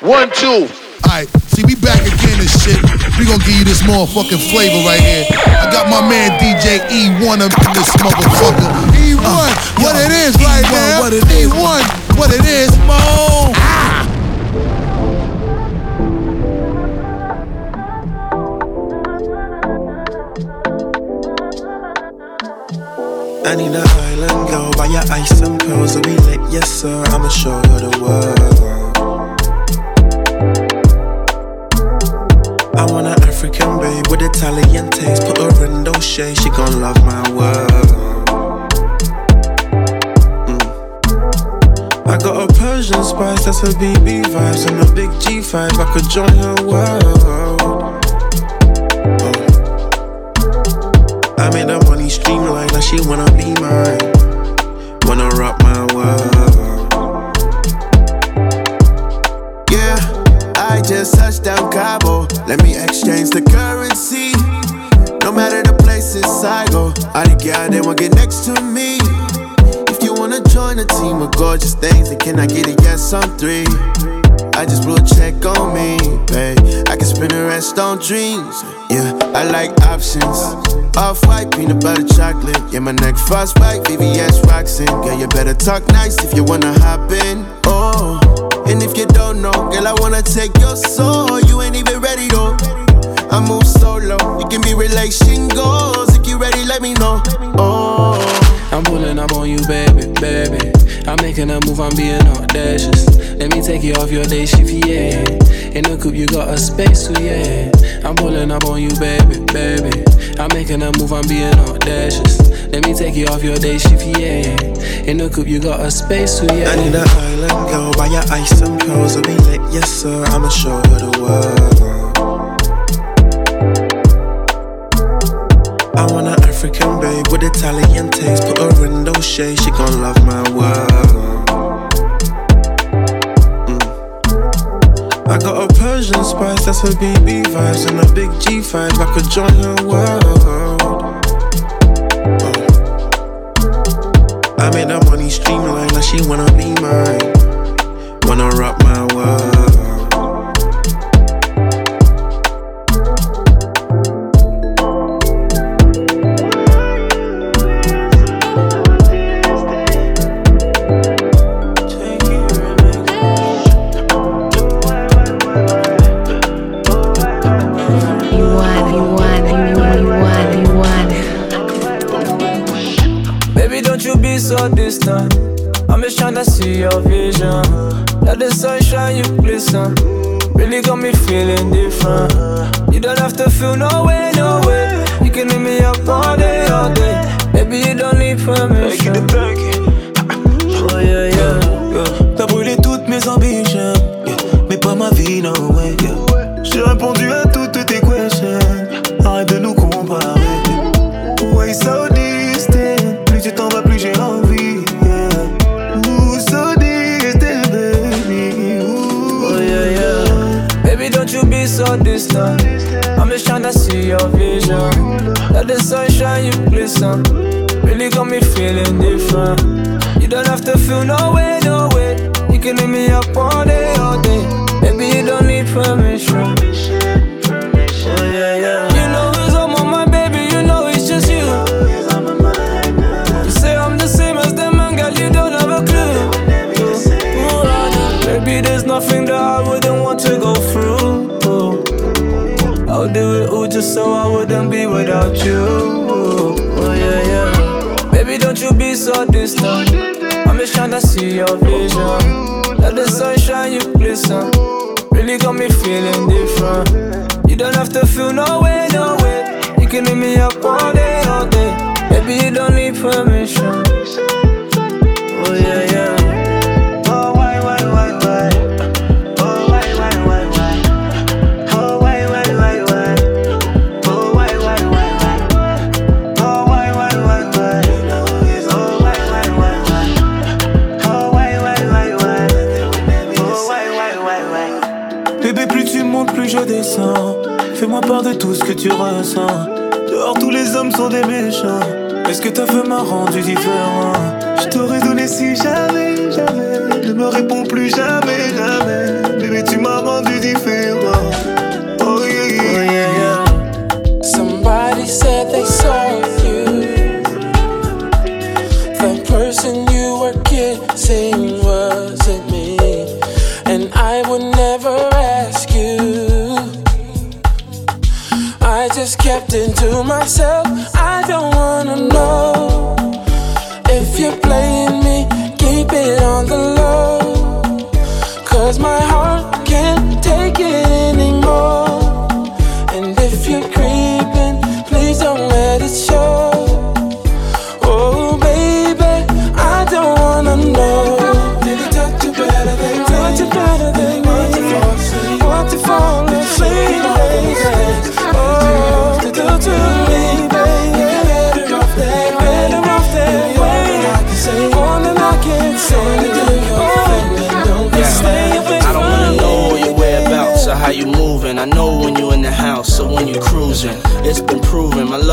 One, two. Alright, see, we back again and shit. We gonna give you this motherfucking flavor right here. I got my man DJ E1 up in this motherfucker. E1, uh, what yo, it is E1, right now. What it is. E1, what it is. Mo. Ah. I need an island girl, buy your ice and pearls, so we lit, yes sir. I'ma show her the world. An African babe with Italian taste. Put her in those shades, she gon' love my world. Mm. I got a Persian spice, that's her BB vibes, and a big G5. I could join her world. Oh. I made her money streamline, now she wanna be mine. Girls get next to me. If you wanna join a team of gorgeous things, then can I get a yes on three? I just blew a check on me, babe. I can spend the rest on dreams. Yeah, I like options. Off white, peanut butter chocolate. Yeah, my neck frostbite, VVS Roxin. Girl, you better talk nice if you wanna hop in. Oh. And if you don't know, girl, I wanna take your soul. You ain't even ready though. I move solo. It can be relation goals. If you ready, let me know. Oh. I'm pulling up on you, baby, baby. I'm making a move, I'm being audacious. Let me take you off your day shift, yeah. In the coupe, you got a space, so yeah. I'm pulling up on you, baby, baby. I'm making a move, I'm being audacious. Let me take you off your day shift, yeah. In the coupe, you got a space, so yeah. I need an island girl, buy your ice and pearls, so be lit, yes sir. I'ma show her the world. African babe with Italian taste. Put her in those shades, she gon' love my world. Mm. I got a Persian spice, that's her BB vibes, and a big G5. I could join her world. I made her money streamline, now she wanna be mine. So distant? I'm just trying to see your vision. Let the sunshine you glisten. Really got me feeling different. You don't have to feel no way, no way. You can hit me up all day, all day. Maybe you don't need permission. Oh yeah, yeah. yeah. T'as brûlé toutes mes ambitions, yeah. mais pas ma vie, no way. Yeah. J'ai répondu à You don't have to feel no way, no way. You can hit me up all day, all day. Maybe you don't need permission. Oh yeah, yeah. You know it's on my baby, you know it's just you. You say I'm the same as them, man, girl, you don't have a clue. Ooh, Baby, there's nothing that I wouldn't want to go through. I'll do it all just so I wouldn't be without you. You be so distant. I'm just trying to see your vision. Let the sunshine you glisten. Really got me feeling different. You don't have to feel no way, no way. You can hit me up all day, all day. Baby, you don't need permission. Oh yeah. Tu ressens. Dehors, tous les hommes sont des méchants. Est-ce que ta femme m'a rendu différent? Je t'aurais donné si jamais, jamais. Ne me réponds plus jamais, jamais. Bébé, tu m'as myself.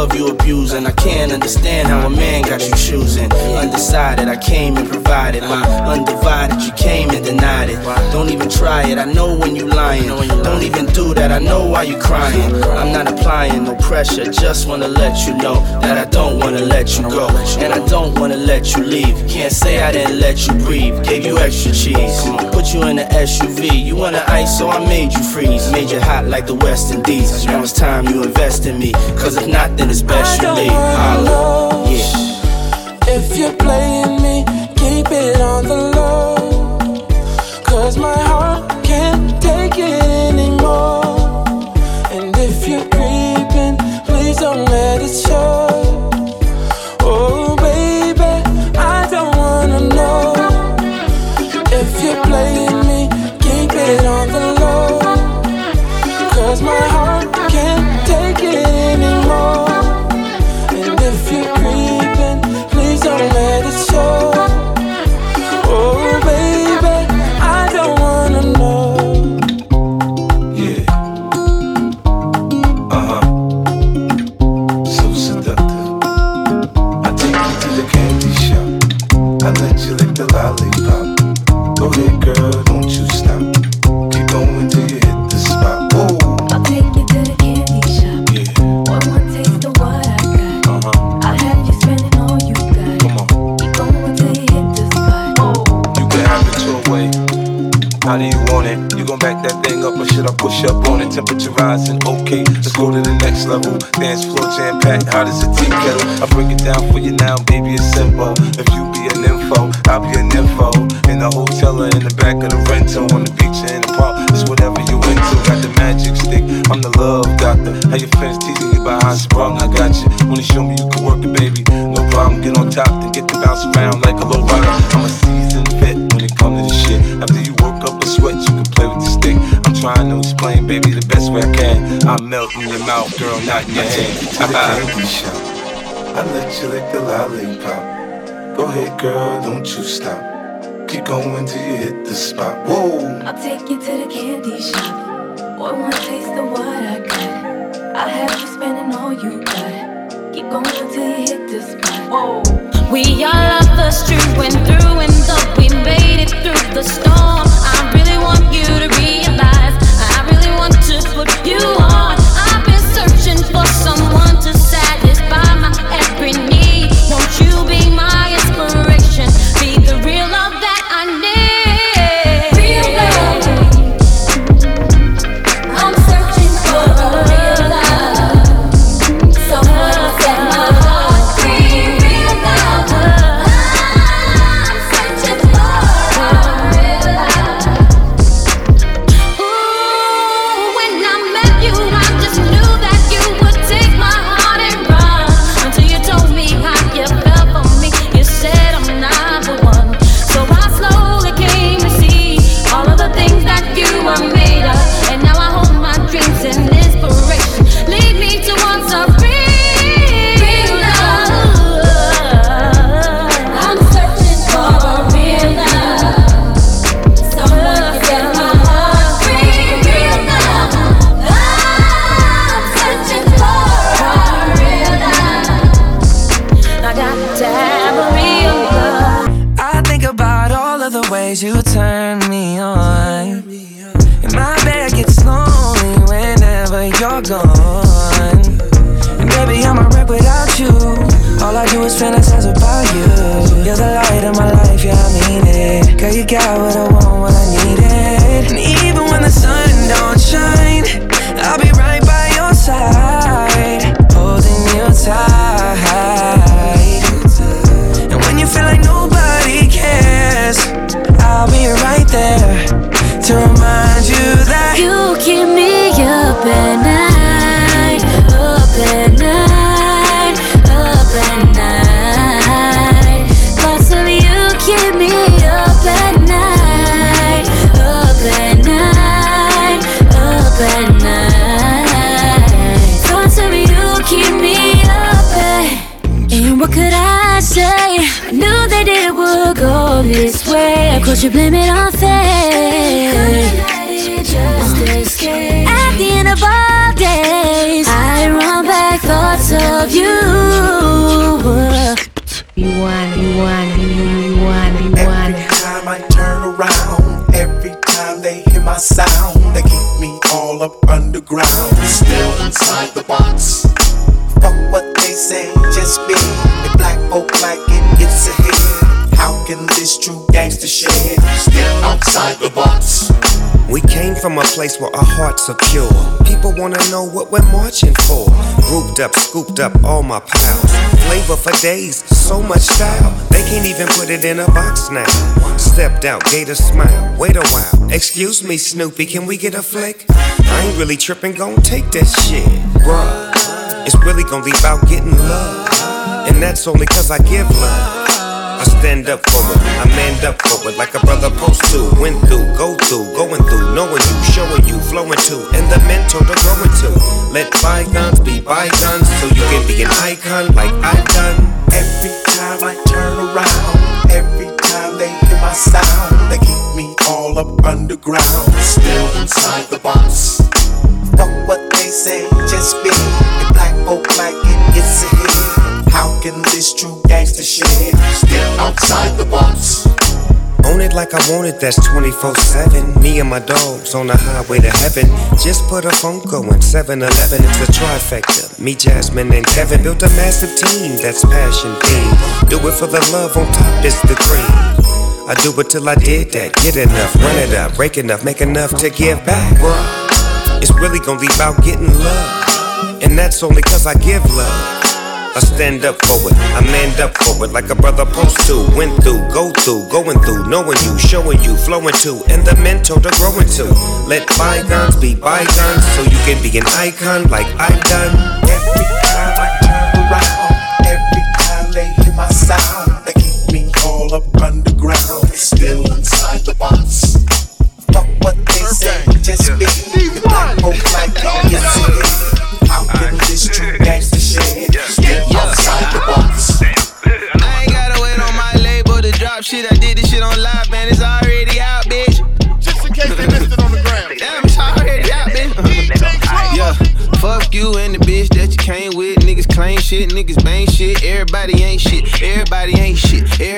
Love you abusing. I can't understand how a man got you choosing. Undecided, I came and provided my undivided. You came and denied it. Don't even try it. I know when you lying. Don't even do that. I know why you crying. I'm not applying no pressure. Just wanna let you know that I don't wanna let you go, and I don't wanna let you leave. Can't say I didn't let you breathe. Gave you extra cheese. Put you in the SUV. You wanna ice, so I made you freeze. Made you hot like the West Indies. Now it's time you invest in me. Cause if not, then it's best I wanna know Yeah. if you're playing me. Keep it on the push up on it? Temperature rising, okay, let's go to the next level. Dance floor jam packed, hot as a tea kettle. I break it down for you now, baby, it's simple. If you be an info, I'll be an info. In the hotel or in the back of the rental, on the beach or in the park, it's whatever you into. Got the magic stick, I'm the love doctor. How your friends teasing you about how sprung, I got you. Wanna in your mouth, girl, not in your hand. To the candy shop, I let you lick the lollipop. Go ahead, girl, don't you stop. Keep going till you hit the spot. Whoa. I'll take you to the candy shop. One more taste of what I got. I'll have you spending all you got. Keep going till you hit the spot. Whoa. We all lovers through and through, and ways you turn me on. And my bed gets lonely whenever you're gone. And baby, I'm a wreck without you. All I do is fantasize about you. You're the light of my life, yeah, I mean it. Girl, you got what I want, what I needed. Up underground, still inside the box. Fuck what they say, just be the black folk like it gets ahead. How can this true gangster shit still outside the box? We came from a place where our hearts are pure. People wanna know what we're marching for. Grouped up, scooped up all my pals. Flavor for days, so much style. They can't even put it in a box now. Stepped out, gave a smile. Wait a while. Excuse me, Snoopy, can we get a flick? I ain't really tripping, gon' take that shit. Bruh, it's really gon' leave out getting love. And that's only cause I give love. I stand up for it, I manned up for it like a brother supposed to. Went through, go through, going through, knowing you, showing you, flowing to, and the mentor to growing to. Let bygones be bygones so you can be an icon like I've done. Every time I turn around, every time they hear my sound, they keep me all up underground, still inside the box. Fuck what they say, just be the black folk like it gets ahead. How can this true gangster shit still outside the box? Own it like I want it, that's 24 7. Me and my dogs on the highway to heaven. Just put a phone going 7 Eleven, it's a trifecta. Me, Jasmine, and Kevin built a massive team that's passion theme. Do it for the love, on top is the cream. I do it till I did that. Get enough, run it up, break enough, make enough to give back. Bruh, it's really gonna be about getting love. And that's only cause I give love. I stand up for it, I manned up for it like a brother post to. Went through, go through, going through, knowing you, showing you, flowing to, and the mentor to growing to. Let bygones be bygones so you can be an icon like I've done. Every time I turn around, every time they hear my sound, they keep me all up underground, still inside the box. Fuck what they say,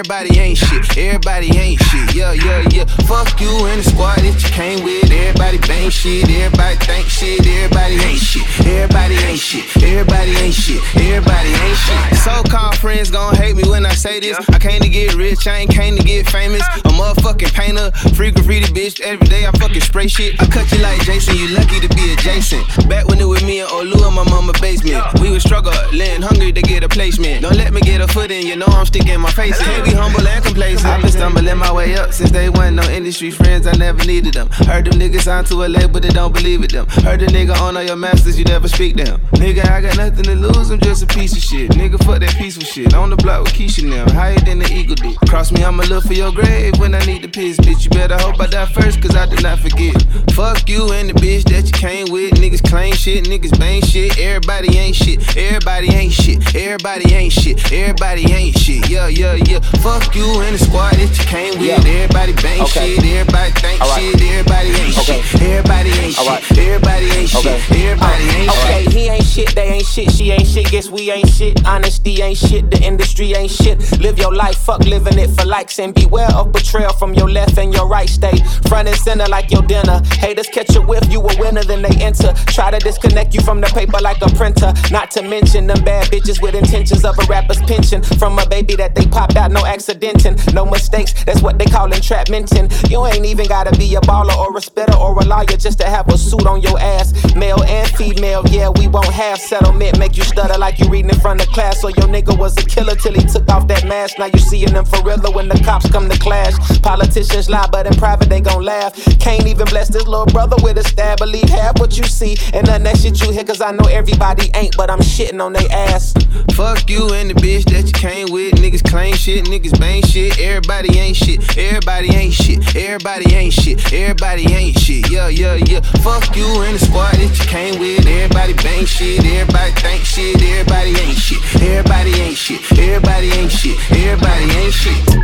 Everybody ain't shit. Everybody ain't. Yeah, yeah, yeah. Fuck you and the squad that you came with. Everybody bang shit. Everybody think shit. Everybody ain't shit. Everybody ain't shit. Everybody ain't shit. Everybody ain't shit. So-called friends gon' hate me when I say this. I came to get rich. I ain't came to get famous. A motherfucking painter, free graffiti bitch. Every day I fucking spray shit. I cut you like Jason. You lucky to be adjacent. Back when it was me and Olu in my mama basement. We was struggling, hungry to get a placement. Don't let me get a foot in. You know I'm sticking my face in. Can't be humble and complacent. I've been stumbling my way up since day one. No industry friends, I never needed them. Heard them niggas signed to a label that don't believe it them. Heard the nigga on all your masters, you never speak them. Nigga, I got nothing to lose. I'm just a piece of shit. Nigga, fuck that peaceful shit. On the block with Keisha now, higher than the eagle did. Cross me, I'ma look for your grave when I need the piss, bitch. You better hope I die first, cause I did not forget. Fuck you and the bitch that you came with. Niggas claim shit, niggas bang shit. Everybody ain't shit. Everybody ain't shit. Everybody ain't shit. Everybody ain't shit. Yeah, yeah, yeah. Fuck you and the squad that you came with. Everybody bang Okay. shit. Everybody think Alright. shit. Everybody ain't Okay. shit. Everybody ain't Alright. shit. Everybody ain't Okay. shit. Everybody uh, ain't Okay, shit. he ain't shit, they ain't shit, she ain't shit, guess we ain't shit. Honesty ain't shit, the industry ain't shit. Live your life, fuck living it for likes, and beware of betrayal from your left and your right. Stay front and center like your dinner. Haters catch a whiff, you a winner, then they enter. Try to disconnect you from the paper like a printer. Not to mention them bad bitches with intentions of a rapper's pension. From a baby that they popped out, no accidentin', no mistakes, that's what they call entrapmentin'. You ain't even gotta be a baller or a spitter or a lawyer just to have a suit on your ass. Male and female, yeah, we won't have settlement. Make you stutter like you reading in front of class. So your nigga was a killer till he took off that mask. Now you seeing them for real when the cops come to clash. Politicians lie, but in private they gon' laugh. Can't even bless this little brother with a stab. Believe half what you see and none that shit you hear. Cause I know everybody ain't, but I'm shitting on they ass. Fuck you and the bitch that you came with. Niggas claim shit, niggas bang shit. Everybody ain't shit. Everybody Everybody ain't shit. Everybody ain't shit. Everybody ain't shit. Yeah, yeah, yeah. Fuck you and the squad that you came with. Everybody bang shit. Everybody think shit. Everybody ain't shit. Everybody ain't shit. Everybody ain't shit. Everybody ain't shit.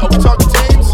Oh, we talking teams?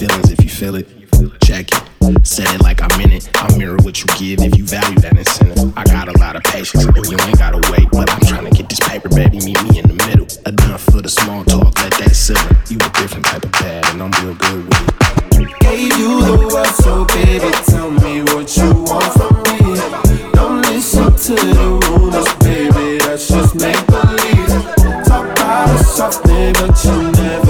feelings if you feel it. Check it. Said it like I'm in it. I mirror what you give if you value that incentive. I got a lot of patience, but you ain't gotta wait. But I'm trying to get this paper, baby. Meet me in the middle. Enough for the small talk, let that simmer. You a different type of bad, and I'm real good with it. Gave you the world, so baby, tell me what you want from me. Don't listen to the rumors, baby. That's just make believe. Talk about something, but you never.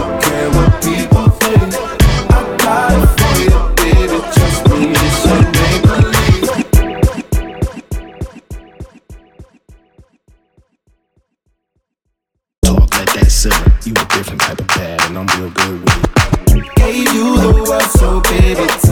give it.